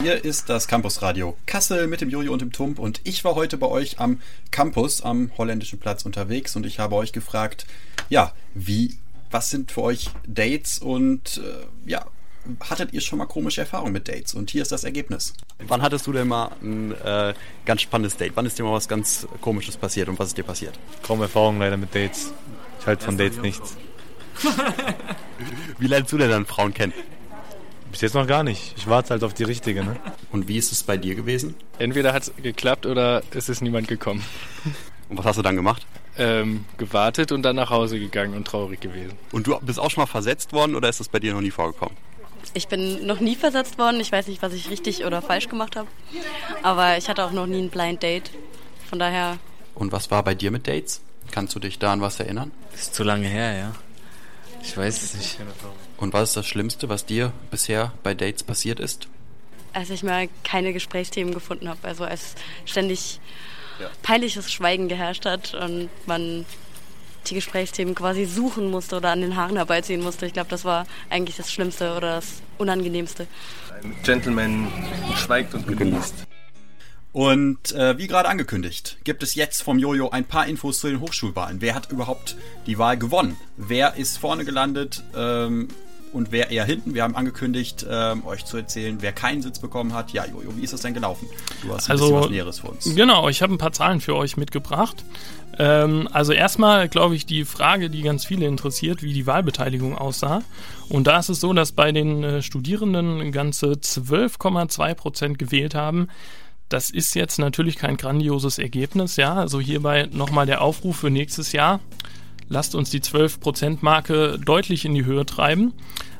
Hier ist das Campusradio Kassel mit dem Jojo und dem Tump und ich war heute bei euch am Campus am holländischen Platz unterwegs und ich habe euch gefragt, ja, wie, was sind für euch Dates und äh, ja, hattet ihr schon mal komische Erfahrungen mit Dates? Und hier ist das Ergebnis. Wann hattest du denn mal ein äh, ganz spannendes Date? Wann ist dir mal was ganz Komisches passiert und was ist dir passiert? Kaum Erfahrung leider mit Dates. Ich halte von Dates nichts. Wie lernst du denn dann Frauen kennen? Bis jetzt noch gar nicht. Ich warte halt auf die richtige, ne? Und wie ist es bei dir gewesen? Entweder hat es geklappt oder es ist niemand gekommen. Und was hast du dann gemacht? Ähm, gewartet und dann nach Hause gegangen und traurig gewesen. Und du bist auch schon mal versetzt worden oder ist das bei dir noch nie vorgekommen? Ich bin noch nie versetzt worden. Ich weiß nicht, was ich richtig oder falsch gemacht habe. Aber ich hatte auch noch nie ein Blind Date. Von daher. Und was war bei dir mit Dates? Kannst du dich da an was erinnern? Das ist zu lange her, ja. Ich weiß es nicht. Und was ist das Schlimmste, was dir bisher bei Dates passiert ist? Als ich mal keine Gesprächsthemen gefunden habe. Also als ständig ja. peinliches Schweigen geherrscht hat und man die Gesprächsthemen quasi suchen musste oder an den Haaren herbeiziehen musste. Ich glaube, das war eigentlich das Schlimmste oder das Unangenehmste. Ein Gentleman schweigt und genießt. Und äh, wie gerade angekündigt, gibt es jetzt vom Jojo ein paar Infos zu den Hochschulwahlen. Wer hat überhaupt die Wahl gewonnen? Wer ist vorne gelandet? Ähm, und wer eher hinten. Wir haben angekündigt, ähm, euch zu erzählen, wer keinen Sitz bekommen hat. Ja, Jojo, wie ist das denn gelaufen? Du hast ein also, bisschen was Näheres für uns. Genau, ich habe ein paar Zahlen für euch mitgebracht. Ähm, also erstmal, glaube ich, die Frage, die ganz viele interessiert, wie die Wahlbeteiligung aussah. Und da ist es so, dass bei den äh, Studierenden ganze 12,2 Prozent gewählt haben. Das ist jetzt natürlich kein grandioses Ergebnis, ja. Also hierbei nochmal der Aufruf für nächstes Jahr lasst uns die 12%-Marke deutlich in die Höhe treiben.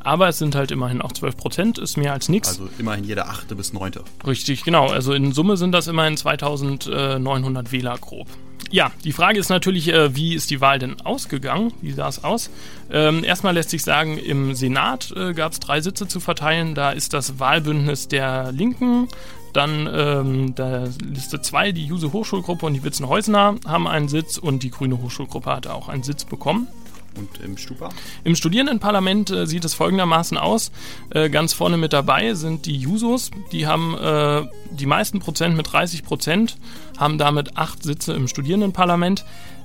Aber es sind halt immerhin auch 12 Prozent, ist mehr als nichts. Also immerhin jeder achte bis neunte. Richtig, genau. Also in Summe sind das immerhin 2900 Wähler grob. Ja, die Frage ist natürlich, äh, wie ist die Wahl denn ausgegangen? Wie sah es aus? Ähm, erstmal lässt sich sagen, im Senat äh, gab es drei Sitze zu verteilen. Da ist das Wahlbündnis der Linken dann ähm, Liste 2, die Juse Hochschulgruppe und die Witzenhäusener haben einen Sitz und die Grüne Hochschulgruppe hat auch einen Sitz bekommen. Und im Stupa? Im Studierendenparlament äh, sieht es folgendermaßen aus. Äh, ganz vorne mit dabei sind die Jusos. Die haben äh, die meisten Prozent mit 30 Prozent, haben damit acht Sitze im Studierendenparlament.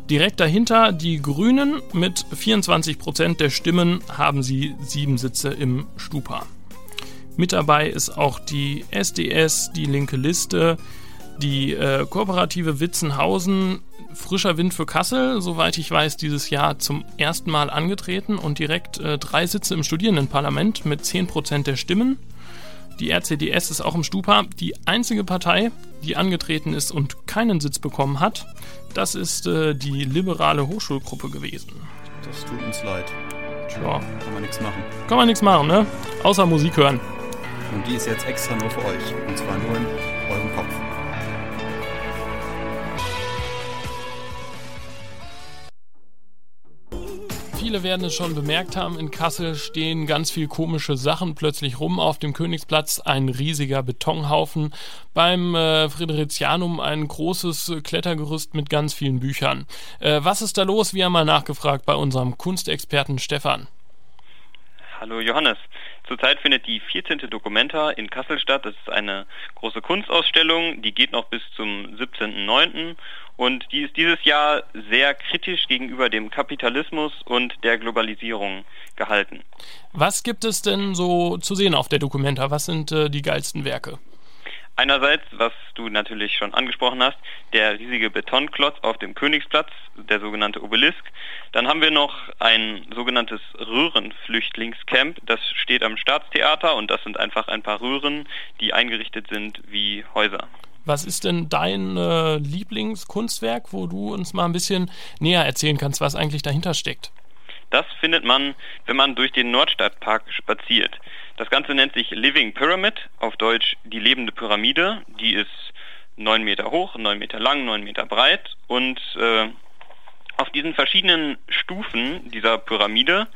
Direkt dahinter die Grünen mit 24 Prozent der Stimmen haben sie sieben Sitze im Stupa. Mit dabei ist auch die SDS, die linke Liste, die äh, kooperative Witzenhausen, frischer Wind für Kassel, soweit ich weiß, dieses Jahr zum ersten Mal angetreten und direkt äh, drei Sitze im Studierendenparlament mit 10% der Stimmen. Die RCDS ist auch im Stupa. Die einzige Partei, die angetreten ist und keinen Sitz bekommen hat, das ist äh, die liberale Hochschulgruppe gewesen. Das tut uns leid. Tja. Kann man nichts machen. Kann man nichts machen, ne? Außer Musik hören. Und die ist jetzt extra nur für euch. Und zwar nur in eurem Kopf. Viele werden es schon bemerkt haben, in Kassel stehen ganz viel komische Sachen plötzlich rum. Auf dem Königsplatz ein riesiger Betonhaufen. Beim äh, Fridericianum ein großes Klettergerüst mit ganz vielen Büchern. Äh, was ist da los? Wir haben mal nachgefragt bei unserem Kunstexperten Stefan. Hallo Johannes. Zurzeit findet die 14. Documenta in Kassel statt. Das ist eine große Kunstausstellung, die geht noch bis zum 17.09. und die ist dieses Jahr sehr kritisch gegenüber dem Kapitalismus und der Globalisierung gehalten. Was gibt es denn so zu sehen auf der Documenta? Was sind äh, die geilsten Werke? Einerseits, was du natürlich schon angesprochen hast, der riesige Betonklotz auf dem Königsplatz, der sogenannte Obelisk. Dann haben wir noch ein sogenanntes Röhrenflüchtlingscamp, das steht am Staatstheater und das sind einfach ein paar Röhren, die eingerichtet sind wie Häuser. Was ist denn dein äh, Lieblingskunstwerk, wo du uns mal ein bisschen näher erzählen kannst, was eigentlich dahinter steckt? Das findet man, wenn man durch den Nordstadtpark spaziert. Das Ganze nennt sich Living Pyramid, auf Deutsch die lebende Pyramide. Die ist neun Meter hoch, neun Meter lang, neun Meter breit und äh, auf diesen verschiedenen Stufen dieser Pyramide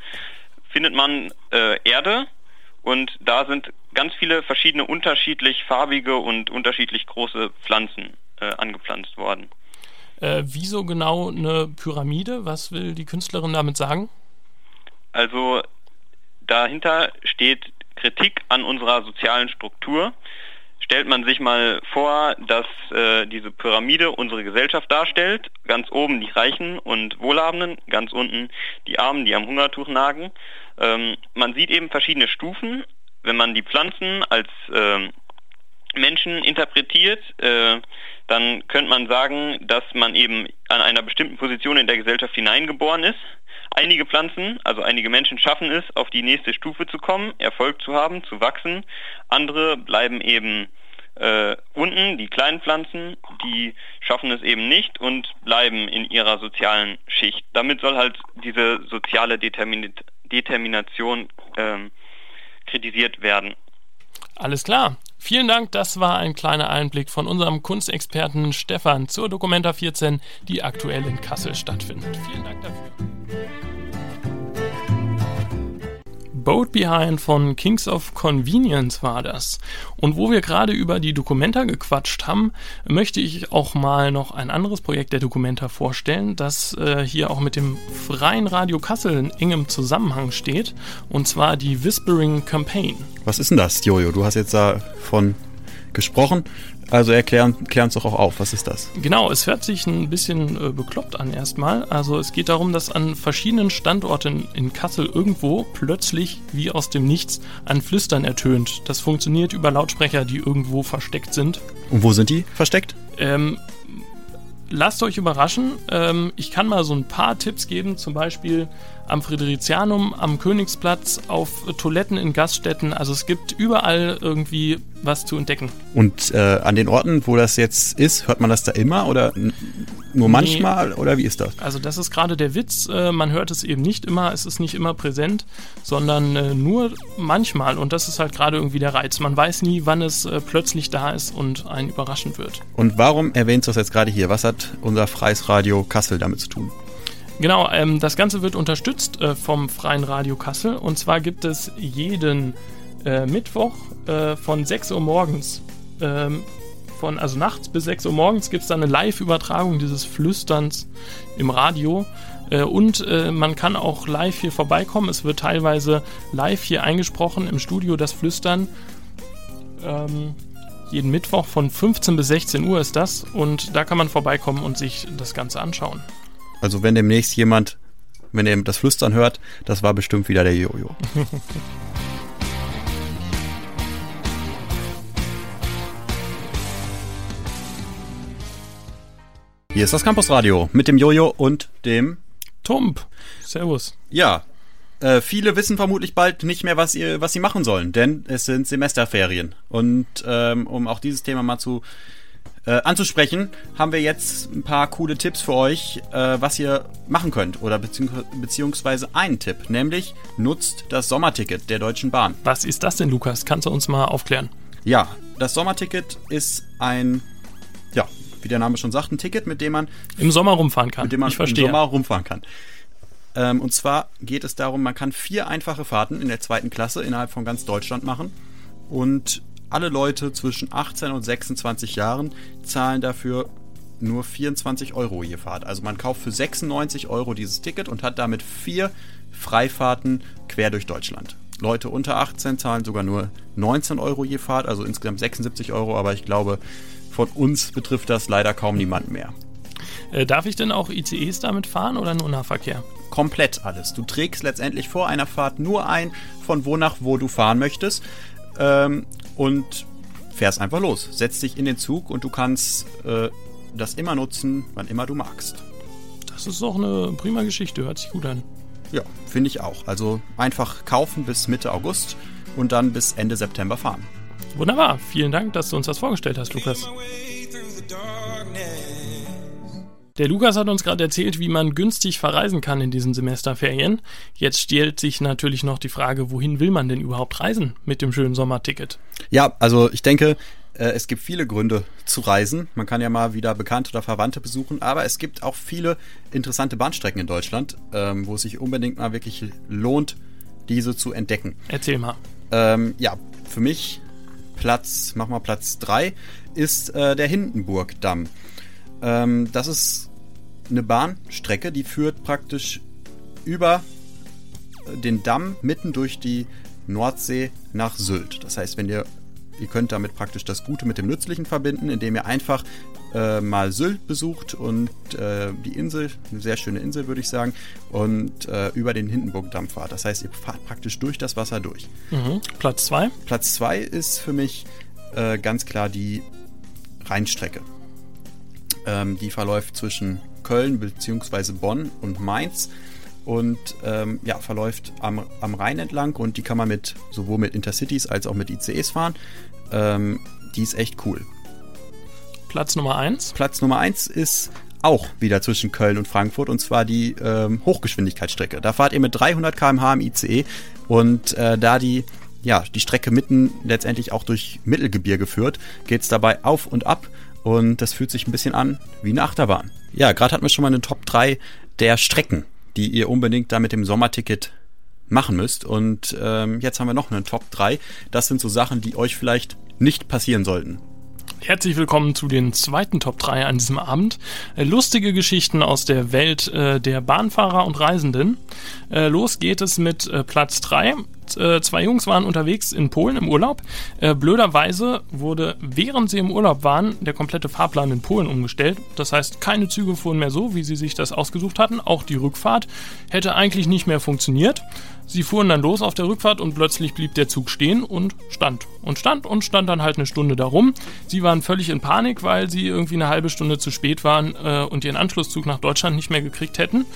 findet man äh, Erde und da sind ganz viele verschiedene unterschiedlich farbige und unterschiedlich große Pflanzen äh, angepflanzt worden. Äh, wieso genau eine Pyramide? Was will die Künstlerin damit sagen? Also dahinter steht Kritik an unserer sozialen Struktur. stellt man sich mal vor, dass äh, diese Pyramide unsere Gesellschaft darstellt. Ganz oben die Reichen und Wohlhabenden, ganz unten die Armen, die am Hungertuch nagen. Ähm, man sieht eben verschiedene Stufen. Wenn man die Pflanzen als ähm, Menschen interpretiert, äh, dann könnte man sagen, dass man eben an einer bestimmten Position in der Gesellschaft hineingeboren ist. Einige Pflanzen, also einige Menschen schaffen es, auf die nächste Stufe zu kommen, Erfolg zu haben, zu wachsen. Andere bleiben eben äh, unten, die kleinen Pflanzen, die schaffen es eben nicht und bleiben in ihrer sozialen Schicht. Damit soll halt diese soziale Determin Determination ähm, kritisiert werden. Alles klar. Vielen Dank, das war ein kleiner Einblick von unserem Kunstexperten Stefan zur Documenta 14, die aktuell in Kassel stattfindet. Vielen Dank dafür. Boat Behind von Kings of Convenience war das. Und wo wir gerade über die Dokumenta gequatscht haben, möchte ich auch mal noch ein anderes Projekt der Dokumenta vorstellen, das äh, hier auch mit dem Freien Radio Kassel in engem Zusammenhang steht. Und zwar die Whispering Campaign. Was ist denn das, Jojo? Du hast jetzt davon gesprochen. Also erklären, klären uns doch auch auf, was ist das? Genau, es hört sich ein bisschen äh, bekloppt an erstmal. Also es geht darum, dass an verschiedenen Standorten in Kassel irgendwo plötzlich wie aus dem Nichts ein Flüstern ertönt. Das funktioniert über Lautsprecher, die irgendwo versteckt sind. Und wo sind die versteckt? Ähm, lasst euch überraschen. Ähm, ich kann mal so ein paar Tipps geben, zum Beispiel am Fridericianum, am Königsplatz, auf Toiletten in Gaststätten. Also es gibt überall irgendwie was zu entdecken. Und äh, an den Orten, wo das jetzt ist, hört man das da immer oder nur manchmal nee, oder wie ist das? Also das ist gerade der Witz. Äh, man hört es eben nicht immer, es ist nicht immer präsent, sondern äh, nur manchmal. Und das ist halt gerade irgendwie der Reiz. Man weiß nie, wann es äh, plötzlich da ist und einen überraschen wird. Und warum erwähnst du das jetzt gerade hier? Was hat unser Freies Radio Kassel damit zu tun? Genau, ähm, das Ganze wird unterstützt äh, vom Freien Radio Kassel. Und zwar gibt es jeden äh, Mittwoch äh, von 6 Uhr morgens, ähm, von, also nachts bis 6 Uhr morgens, gibt es dann eine Live-Übertragung dieses Flüsterns im Radio. Äh, und äh, man kann auch live hier vorbeikommen. Es wird teilweise live hier eingesprochen im Studio, das Flüstern. Ähm, jeden Mittwoch von 15 bis 16 Uhr ist das. Und da kann man vorbeikommen und sich das Ganze anschauen. Also wenn demnächst jemand, wenn er das Flüstern hört, das war bestimmt wieder der Jojo. Hier ist das Campusradio mit dem Jojo und dem Tump. Servus. Ja, äh, viele wissen vermutlich bald nicht mehr, was, ihr, was sie machen sollen, denn es sind Semesterferien. Und ähm, um auch dieses Thema mal zu äh, anzusprechen, haben wir jetzt ein paar coole Tipps für euch, äh, was ihr machen könnt. Oder bezieh beziehungsweise einen Tipp, nämlich nutzt das Sommerticket der Deutschen Bahn. Was ist das denn, Lukas? Kannst du uns mal aufklären? Ja, das Sommerticket ist ein, wie der Name schon sagt, ein Ticket, mit dem man im Sommer rumfahren kann. Mit dem man ich verstehe. im Sommer rumfahren kann. Ähm, und zwar geht es darum, man kann vier einfache Fahrten in der zweiten Klasse innerhalb von ganz Deutschland machen. Und alle Leute zwischen 18 und 26 Jahren zahlen dafür nur 24 Euro je Fahrt. Also man kauft für 96 Euro dieses Ticket und hat damit vier Freifahrten quer durch Deutschland. Leute unter 18 zahlen sogar nur 19 Euro je Fahrt, also insgesamt 76 Euro, aber ich glaube, von uns betrifft das leider kaum niemand mehr. Äh, darf ich denn auch ICEs damit fahren oder nur Nahverkehr? Komplett alles. Du trägst letztendlich vor einer Fahrt nur ein, von wo nach wo du fahren möchtest. Ähm, und fährst einfach los. Setz dich in den Zug und du kannst äh, das immer nutzen, wann immer du magst. Das ist doch eine prima Geschichte, hört sich gut an. Ja, finde ich auch. Also einfach kaufen bis Mitte August und dann bis Ende September fahren. Wunderbar. Vielen Dank, dass du uns das vorgestellt hast, Lukas. Der Lukas hat uns gerade erzählt, wie man günstig verreisen kann in diesen Semesterferien. Jetzt stellt sich natürlich noch die Frage, wohin will man denn überhaupt reisen mit dem schönen Sommerticket? Ja, also ich denke, äh, es gibt viele Gründe zu reisen. Man kann ja mal wieder Bekannte oder Verwandte besuchen, aber es gibt auch viele interessante Bahnstrecken in Deutschland, ähm, wo es sich unbedingt mal wirklich lohnt, diese zu entdecken. Erzähl mal. Ähm, ja, für mich Platz, mach mal Platz 3, ist äh, der Hindenburgdamm. Ähm, das ist eine Bahnstrecke, die führt praktisch über den Damm mitten durch die Nordsee nach Sylt. Das heißt, wenn ihr ihr könnt damit praktisch das Gute mit dem Nützlichen verbinden, indem ihr einfach äh, mal Sylt besucht und äh, die Insel, eine sehr schöne Insel würde ich sagen, und äh, über den Hindenburgdamm fahrt. Das heißt, ihr fahrt praktisch durch das Wasser durch. Mhm. Platz 2? Platz 2 ist für mich äh, ganz klar die Rheinstrecke. Ähm, die verläuft zwischen Köln bzw. Bonn und Mainz und ähm, ja, verläuft am, am Rhein entlang und die kann man mit sowohl mit Intercities als auch mit ICEs fahren. Ähm, die ist echt cool. Platz Nummer 1? Platz Nummer 1 ist auch wieder zwischen Köln und Frankfurt und zwar die ähm, Hochgeschwindigkeitsstrecke. Da fahrt ihr mit 300 km/h im ICE und äh, da die ja, die Strecke mitten letztendlich auch durch Mittelgebirge führt, geht es dabei auf und ab und das fühlt sich ein bisschen an wie eine Achterbahn. Ja, gerade hatten wir schon mal eine Top 3 der Strecken, die ihr unbedingt da mit dem Sommerticket machen müsst. Und ähm, jetzt haben wir noch eine Top 3. Das sind so Sachen, die euch vielleicht nicht passieren sollten. Herzlich willkommen zu den zweiten Top 3 an diesem Abend. Äh, lustige Geschichten aus der Welt äh, der Bahnfahrer und Reisenden. Äh, los geht es mit äh, Platz 3 äh, zwei Jungs waren unterwegs in Polen im Urlaub. Äh, blöderweise wurde, während sie im Urlaub waren, der komplette Fahrplan in Polen umgestellt. Das heißt, keine Züge fuhren mehr so, wie sie sich das ausgesucht hatten. Auch die Rückfahrt hätte eigentlich nicht mehr funktioniert. Sie fuhren dann los auf der Rückfahrt und plötzlich blieb der Zug stehen und stand und stand und stand dann halt eine Stunde darum. Sie waren völlig in Panik, weil sie irgendwie eine halbe Stunde zu spät waren äh, und ihren Anschlusszug nach Deutschland nicht mehr gekriegt hätten.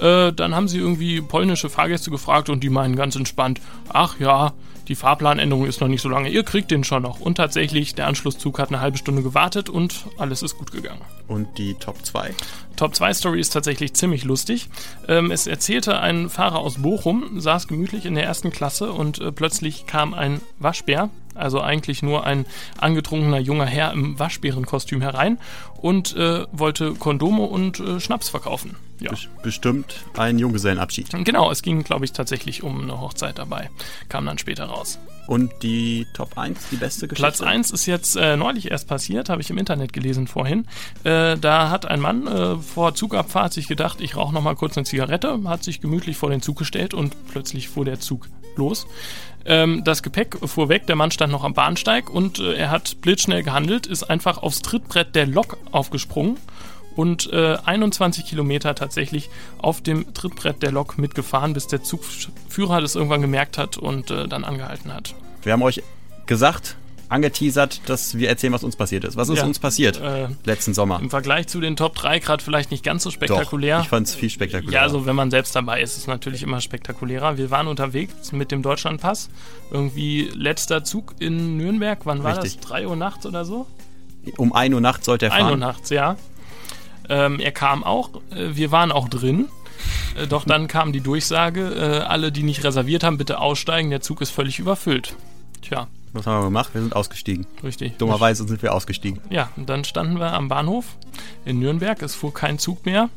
Äh, dann haben sie irgendwie polnische Fahrgäste gefragt und die meinen ganz entspannt, ach ja, die Fahrplanänderung ist noch nicht so lange, ihr kriegt den schon noch. Und tatsächlich, der Anschlusszug hat eine halbe Stunde gewartet und alles ist gut gegangen. Und die Top 2? Top 2 Story ist tatsächlich ziemlich lustig. Ähm, es erzählte ein Fahrer aus Bochum, saß gemütlich in der ersten Klasse und äh, plötzlich kam ein Waschbär, also eigentlich nur ein angetrunkener junger Herr im Waschbärenkostüm herein und äh, wollte Kondome und äh, Schnaps verkaufen. Ja. Bestimmt ein Junggesellenabschied. Genau, es ging, glaube ich, tatsächlich um eine Hochzeit dabei. Kam dann später raus. Und die Top 1, die beste Geschichte? Platz 1 ist jetzt äh, neulich erst passiert, habe ich im Internet gelesen vorhin. Äh, da hat ein Mann äh, vor Zugabfahrt sich gedacht, ich rauche nochmal kurz eine Zigarette, hat sich gemütlich vor den Zug gestellt und plötzlich fuhr der Zug los. Ähm, das Gepäck fuhr weg, der Mann stand noch am Bahnsteig und äh, er hat blitzschnell gehandelt, ist einfach aufs Trittbrett der Lok aufgesprungen und äh, 21 Kilometer tatsächlich auf dem Trittbrett der Lok mitgefahren, bis der Zugführer das irgendwann gemerkt hat und äh, dann angehalten hat. Wir haben euch gesagt, angeteasert, dass wir erzählen, was uns passiert ist. Was ist ja, uns passiert äh, letzten Sommer? Im Vergleich zu den Top 3 gerade vielleicht nicht ganz so spektakulär. Doch, ich fand es viel spektakulärer. Ja, also wenn man selbst dabei ist, ist es natürlich immer spektakulärer. Wir waren unterwegs mit dem Deutschlandpass. Irgendwie letzter Zug in Nürnberg. Wann war Richtig. das? 3 Uhr nachts oder so? Um 1 Uhr nachts sollte er fahren. 1 Uhr nachts, ja. Ähm, er kam auch, äh, wir waren auch drin. Äh, doch dann kam die Durchsage, äh, alle, die nicht reserviert haben, bitte aussteigen, der Zug ist völlig überfüllt. Tja. Was haben wir gemacht? Wir sind ausgestiegen. Richtig. Dummerweise sind wir ausgestiegen. Ja, und dann standen wir am Bahnhof in Nürnberg. Es fuhr kein Zug mehr.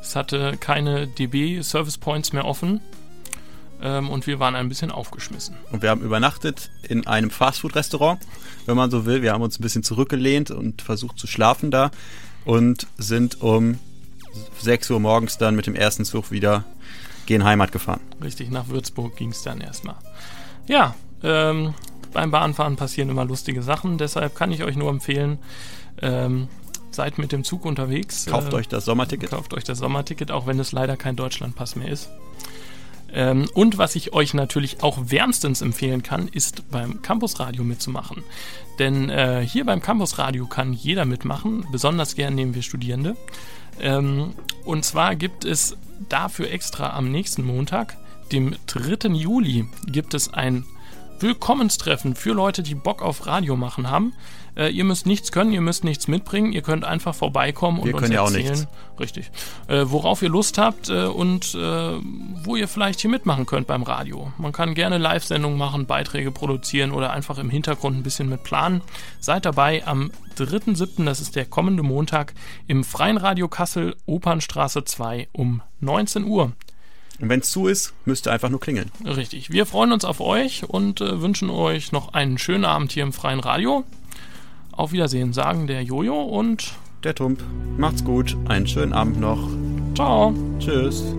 Es hatte keine DB-Service Points mehr offen. Ähm, und wir waren ein bisschen aufgeschmissen. Und wir haben übernachtet in einem Fastfood-Restaurant, wenn man so will. Wir haben uns ein bisschen zurückgelehnt und versucht zu schlafen da und sind um 6 Uhr morgens dann mit dem ersten Zug wieder gehen Heimat gefahren. Richtig, nach Würzburg ging es dann erstmal. Ja, ähm, beim Bahnfahren passieren immer lustige Sachen, deshalb kann ich euch nur empfehlen, ähm, seid mit dem Zug unterwegs. Kauft äh, euch das Sommerticket. Kauft euch das Sommerticket, auch wenn es leider kein Deutschlandpass mehr ist. Ähm, und was ich euch natürlich auch wärmstens empfehlen kann, ist beim Campusradio mitzumachen. Denn äh, hier beim Campusradio kann jeder mitmachen, besonders gern nehmen wir Studierende. Ähm, und zwar gibt es dafür extra am nächsten Montag, dem 3. Juli, gibt es ein Willkommenstreffen für Leute, die Bock auf Radio machen haben. Äh, ihr müsst nichts können, ihr müsst nichts mitbringen, ihr könnt einfach vorbeikommen und wir uns ja erzählen, richtig, äh, worauf ihr Lust habt äh, und äh, wo ihr vielleicht hier mitmachen könnt beim Radio. Man kann gerne Live-Sendungen machen, Beiträge produzieren oder einfach im Hintergrund ein bisschen mit planen. Seid dabei am 3.7., das ist der kommende Montag, im Freien Radio Kassel, Opernstraße 2 um 19 Uhr. Und wenn es zu ist, müsst ihr einfach nur klingeln. Richtig. Wir freuen uns auf euch und äh, wünschen euch noch einen schönen Abend hier im Freien Radio. Auf Wiedersehen sagen der Jojo und der Tump. Macht's gut, einen schönen Abend noch. Ciao. Tschüss.